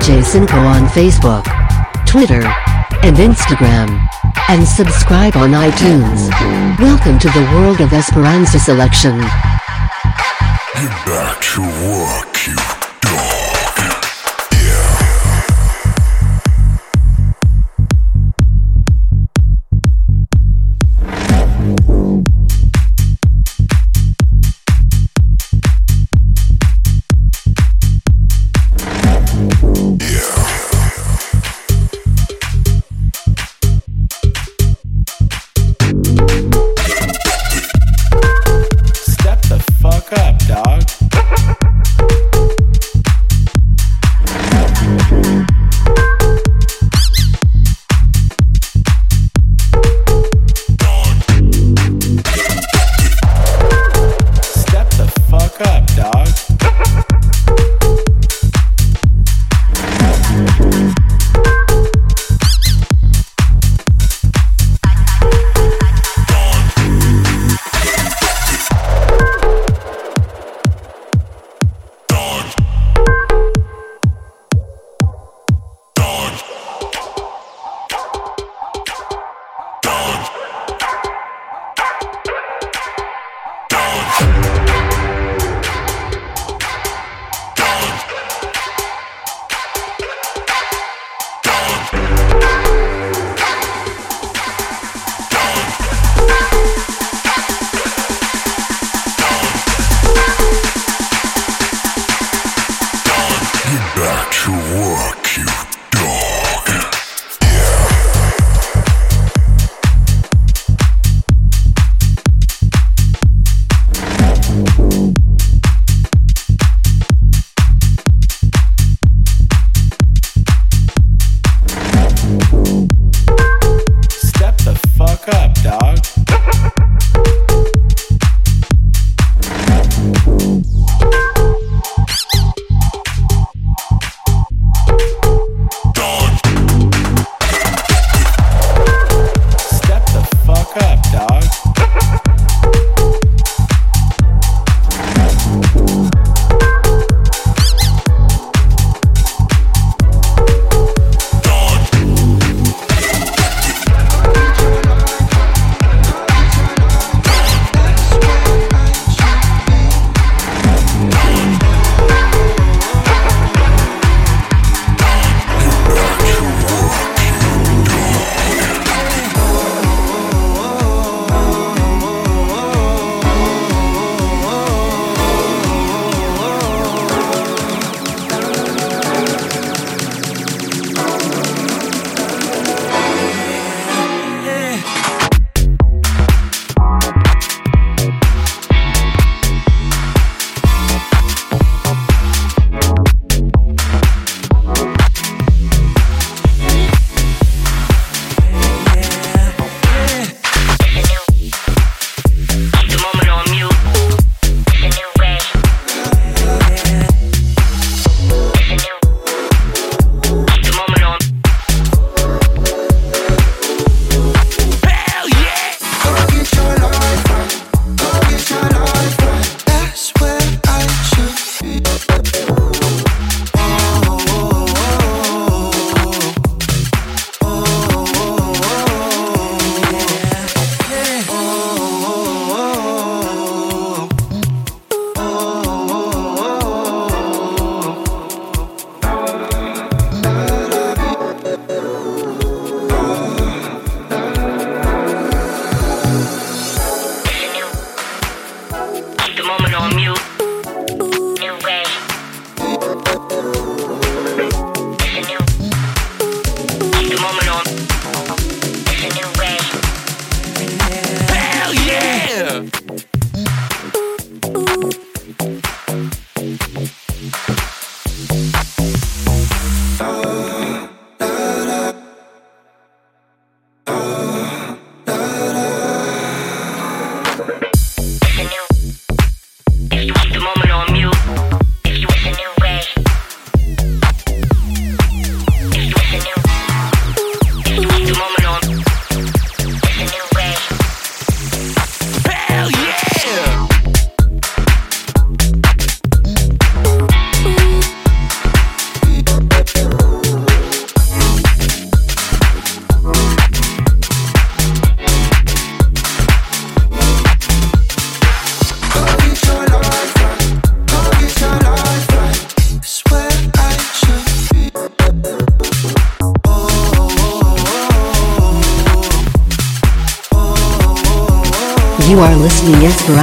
DJ Cinco on Facebook, Twitter, and Instagram. And subscribe on iTunes. Welcome to the world of Esperanza selection.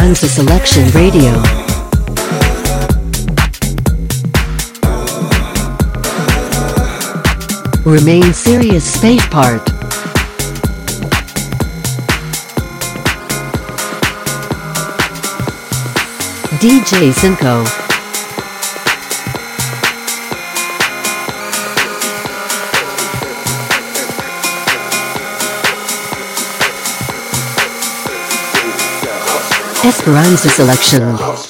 Listening Selection Radio. Remain serious space part. DJ Cinco. Esperanza Selection.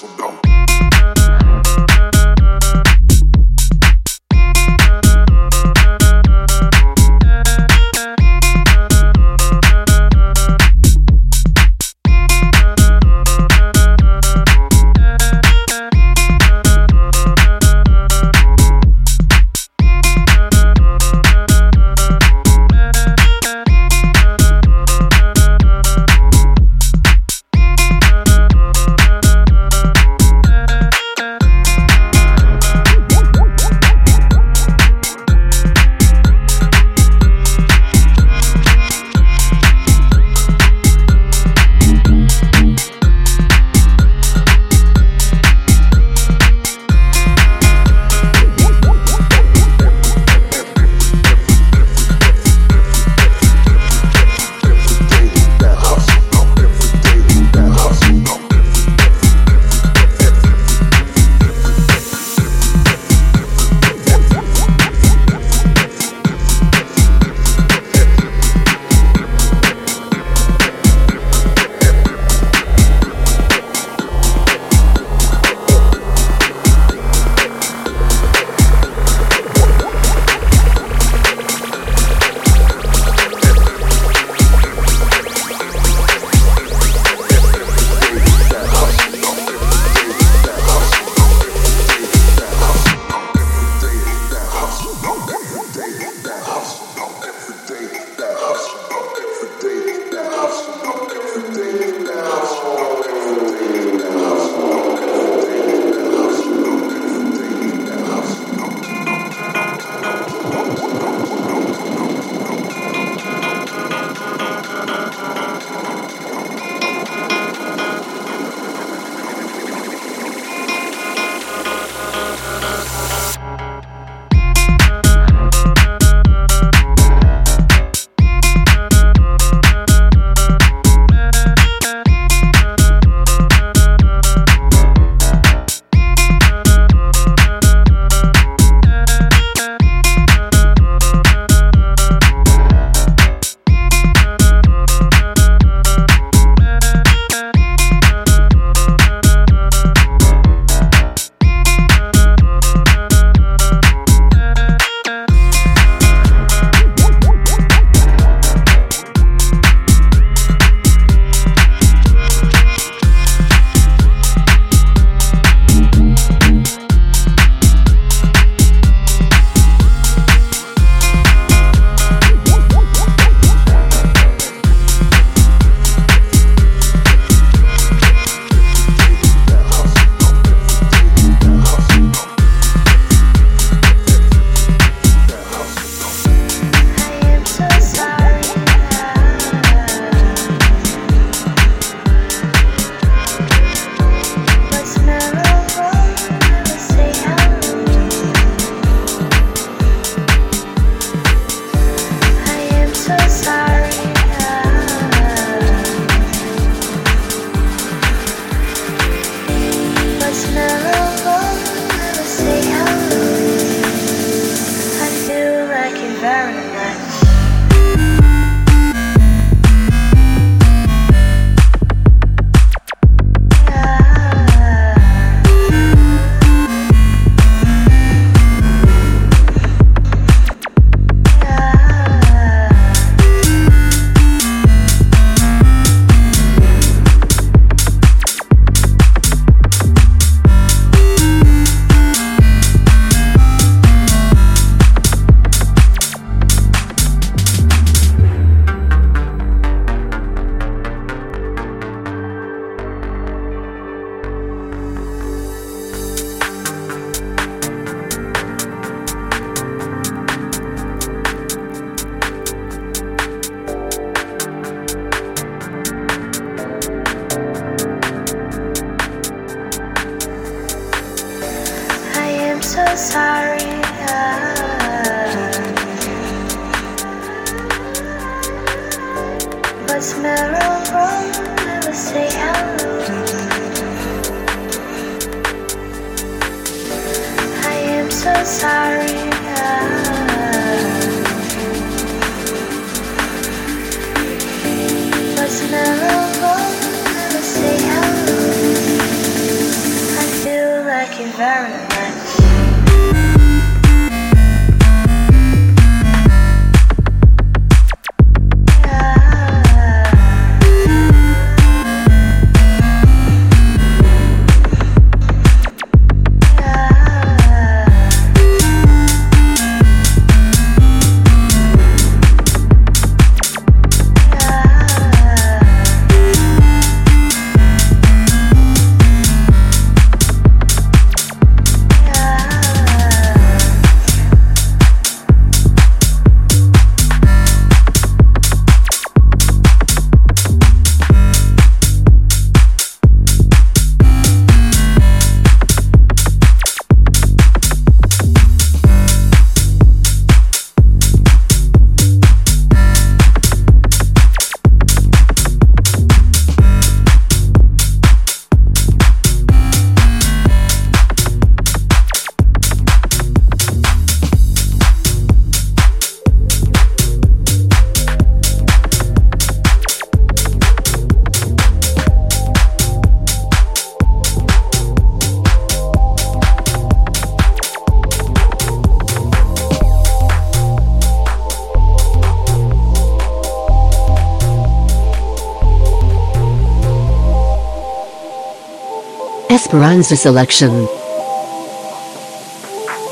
Esperanza selection.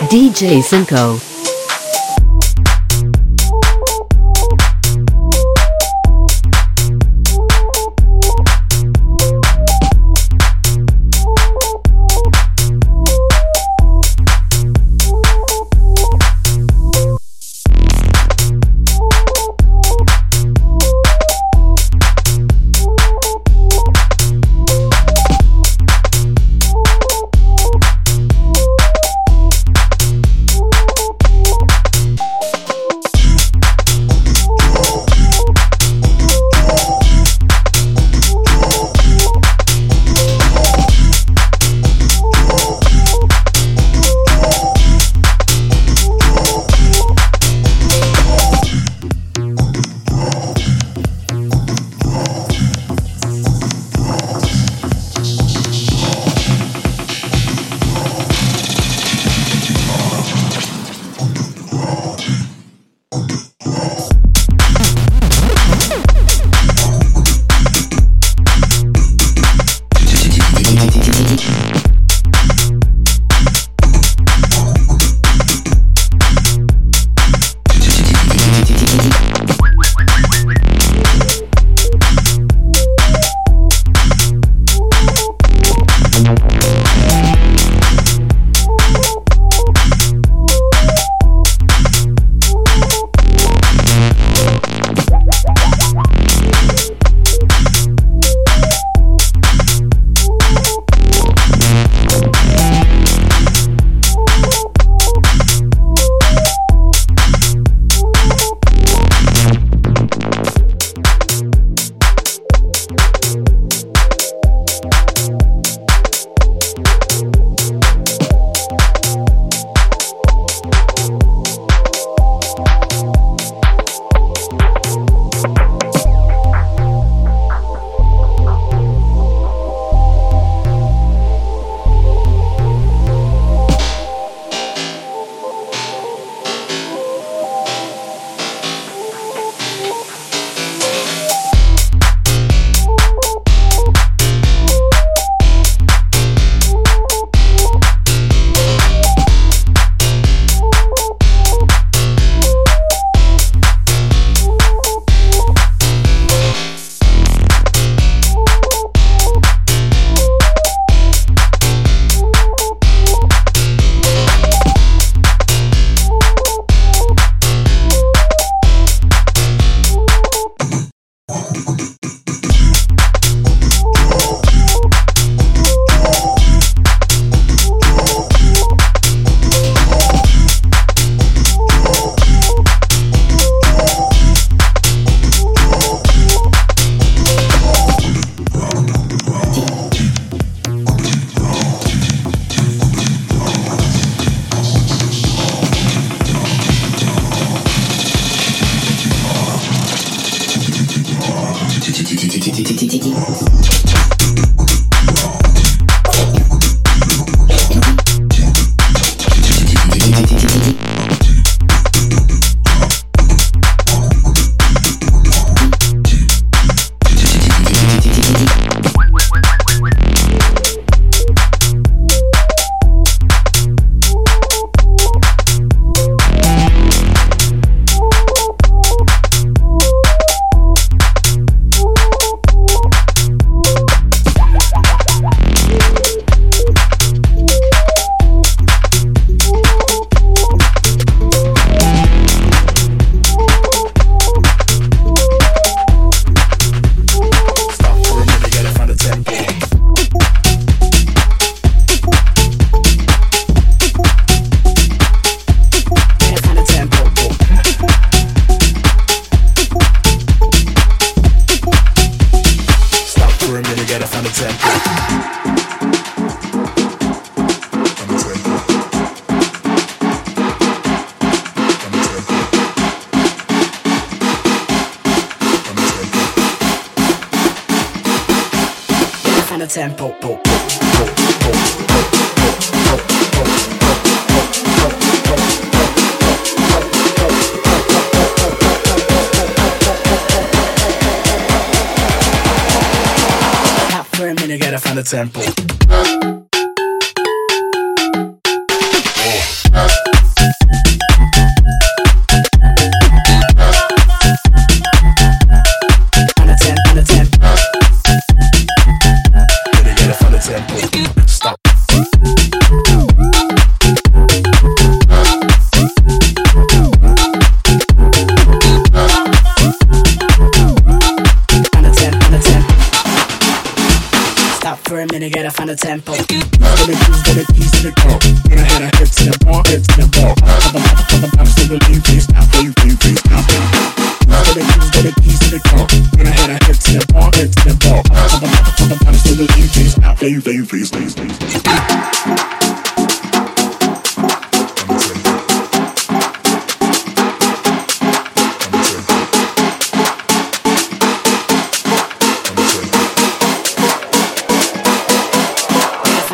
DJ Cinco.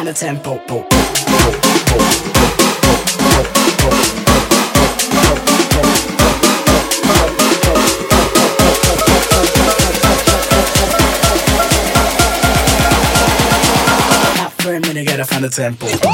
to the tempo. Not for a minute, gotta find the tempo.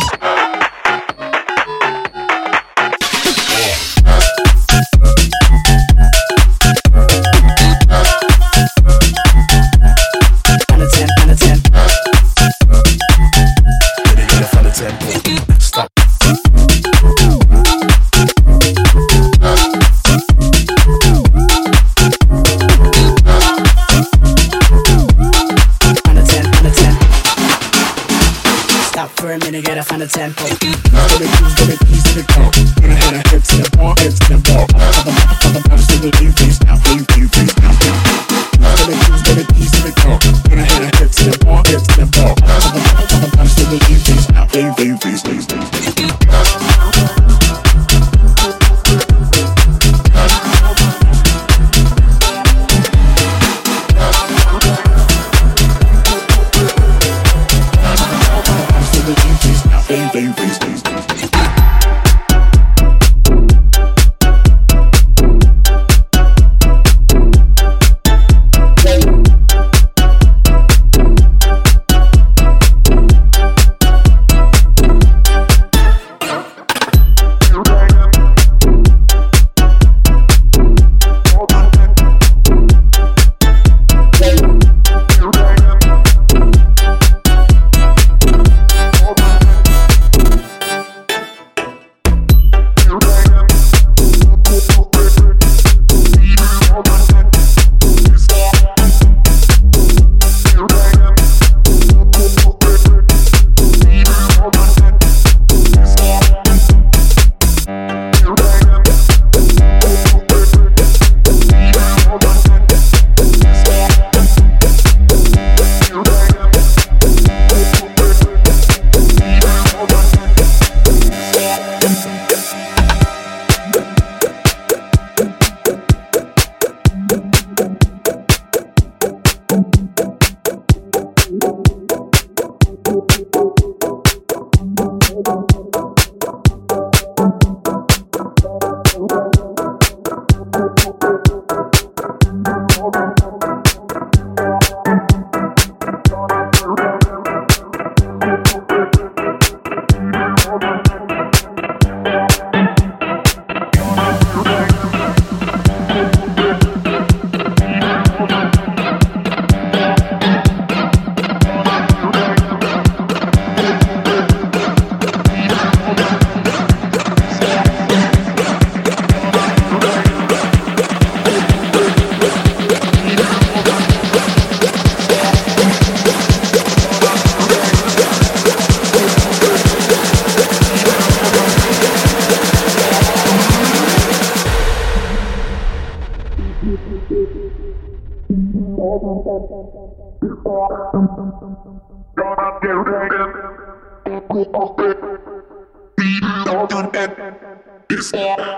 devrilen Uyku affet Bilin altın et İslam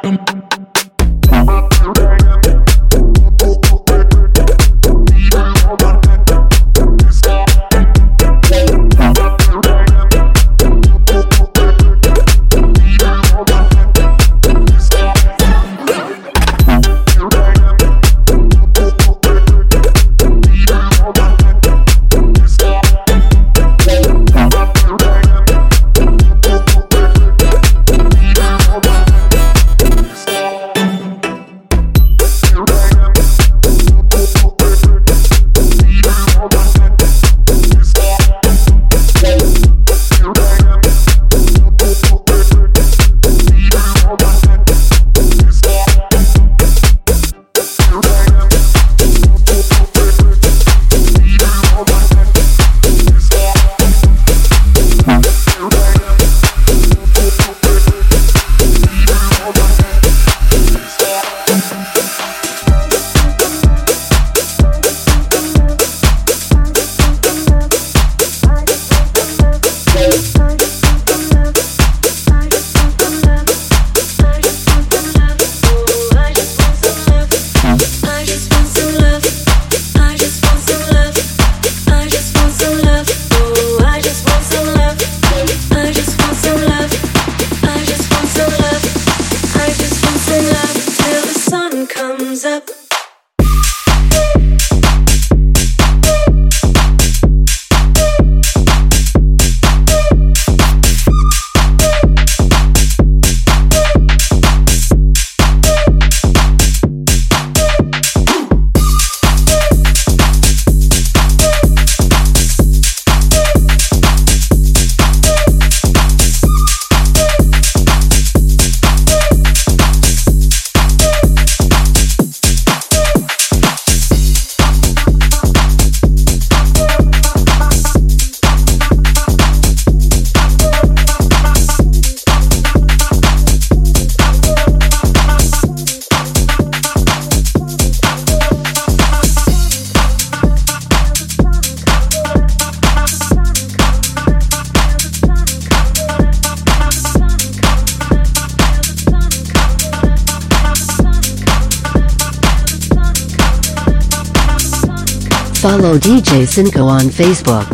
follow DJ Cinco on Facebook,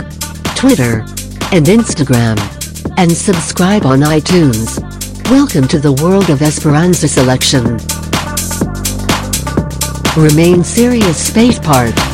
Twitter, and Instagram. And subscribe on iTunes. Welcome to the world of Esperanza selection. Remain serious, Space Park.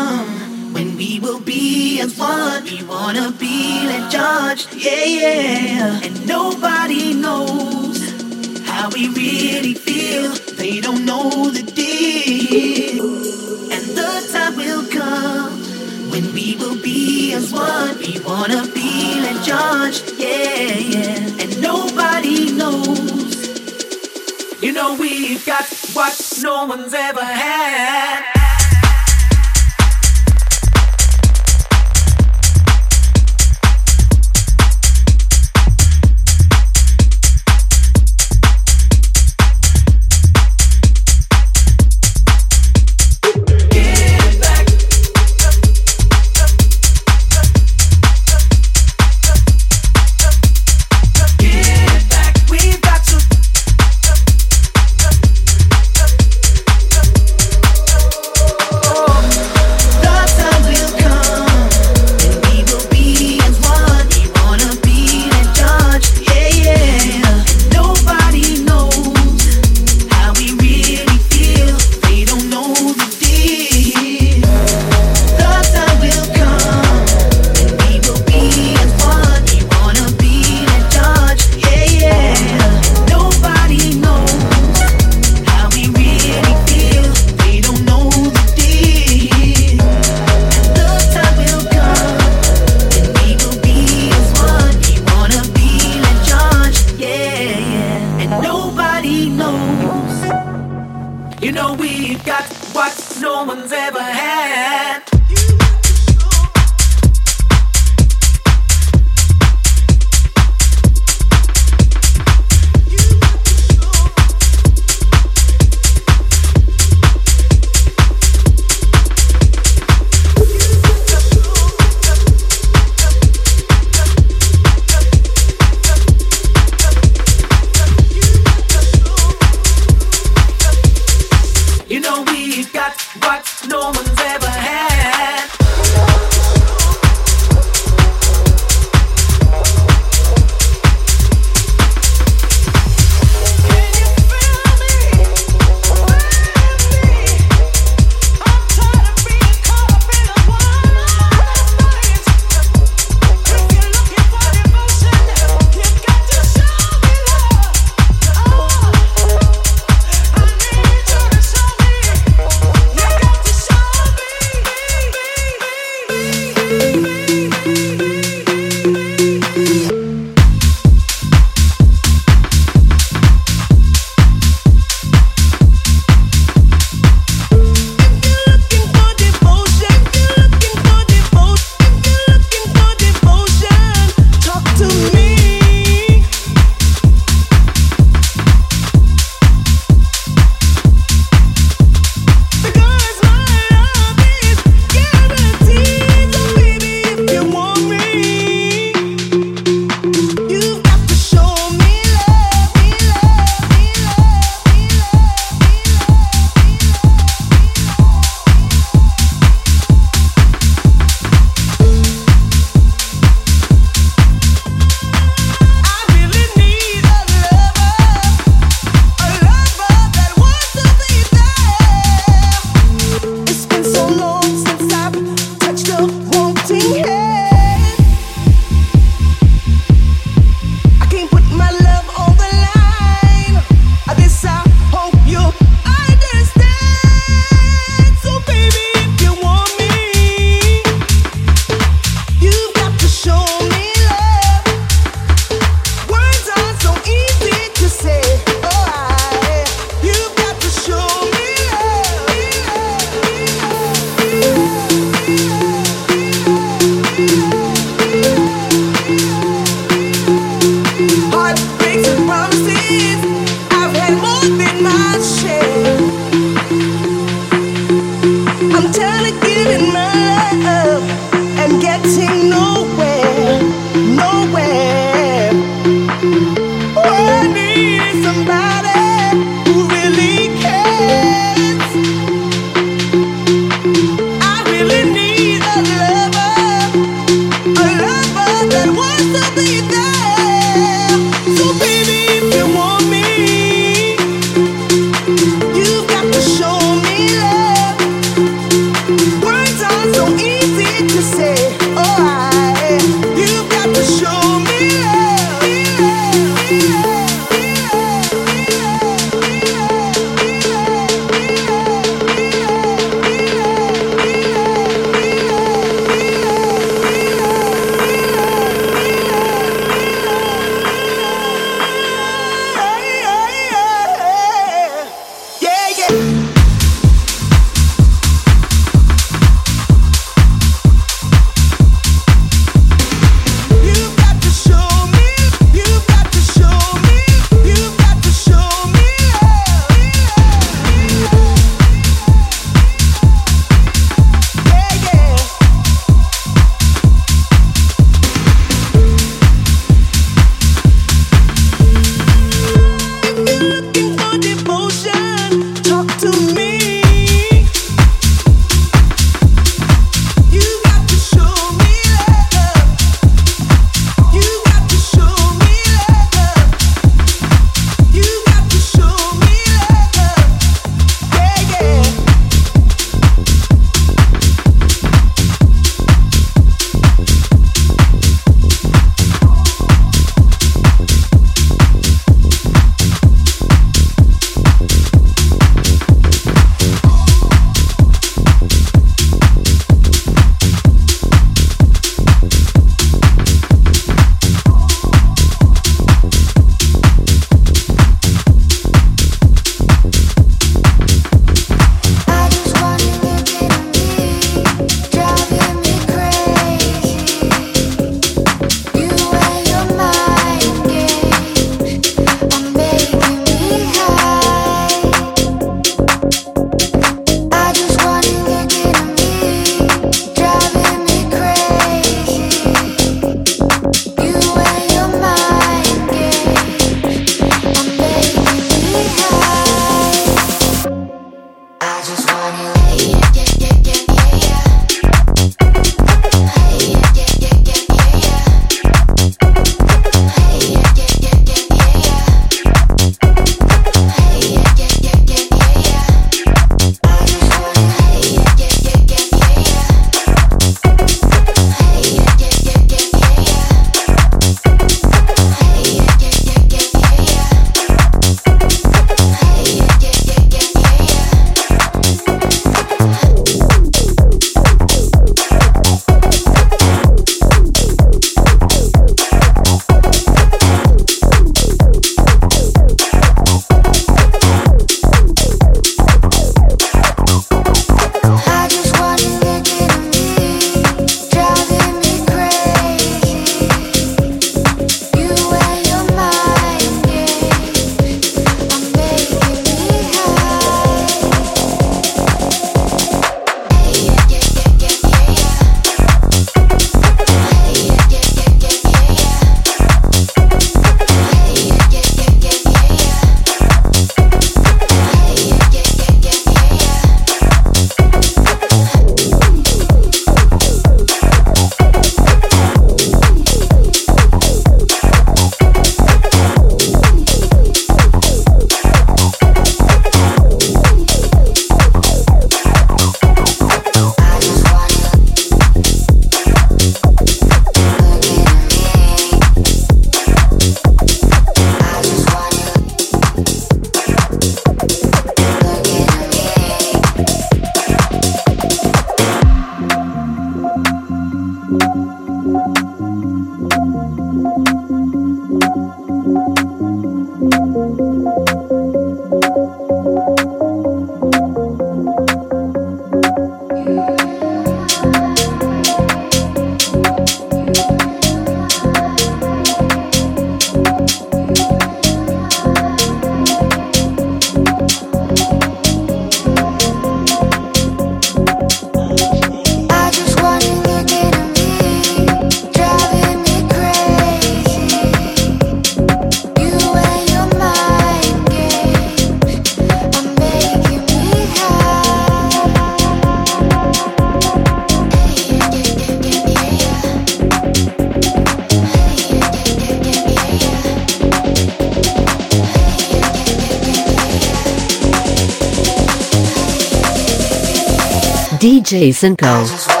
DJ Cinco.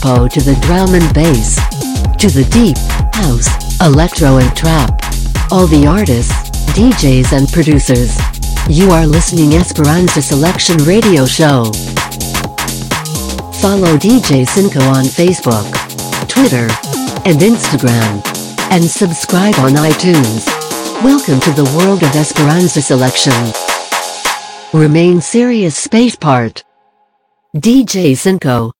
Downtempo to the drum and bass, to the deep, house, electro and trap. All the artists, DJs and producers. You are listening Esperanza Selection Radio Show. Follow DJ Cinco on Facebook, Twitter, and Instagram. And subscribe on iTunes. Welcome to the world of Esperanza Selection. Remain serious space part. DJ Cinco.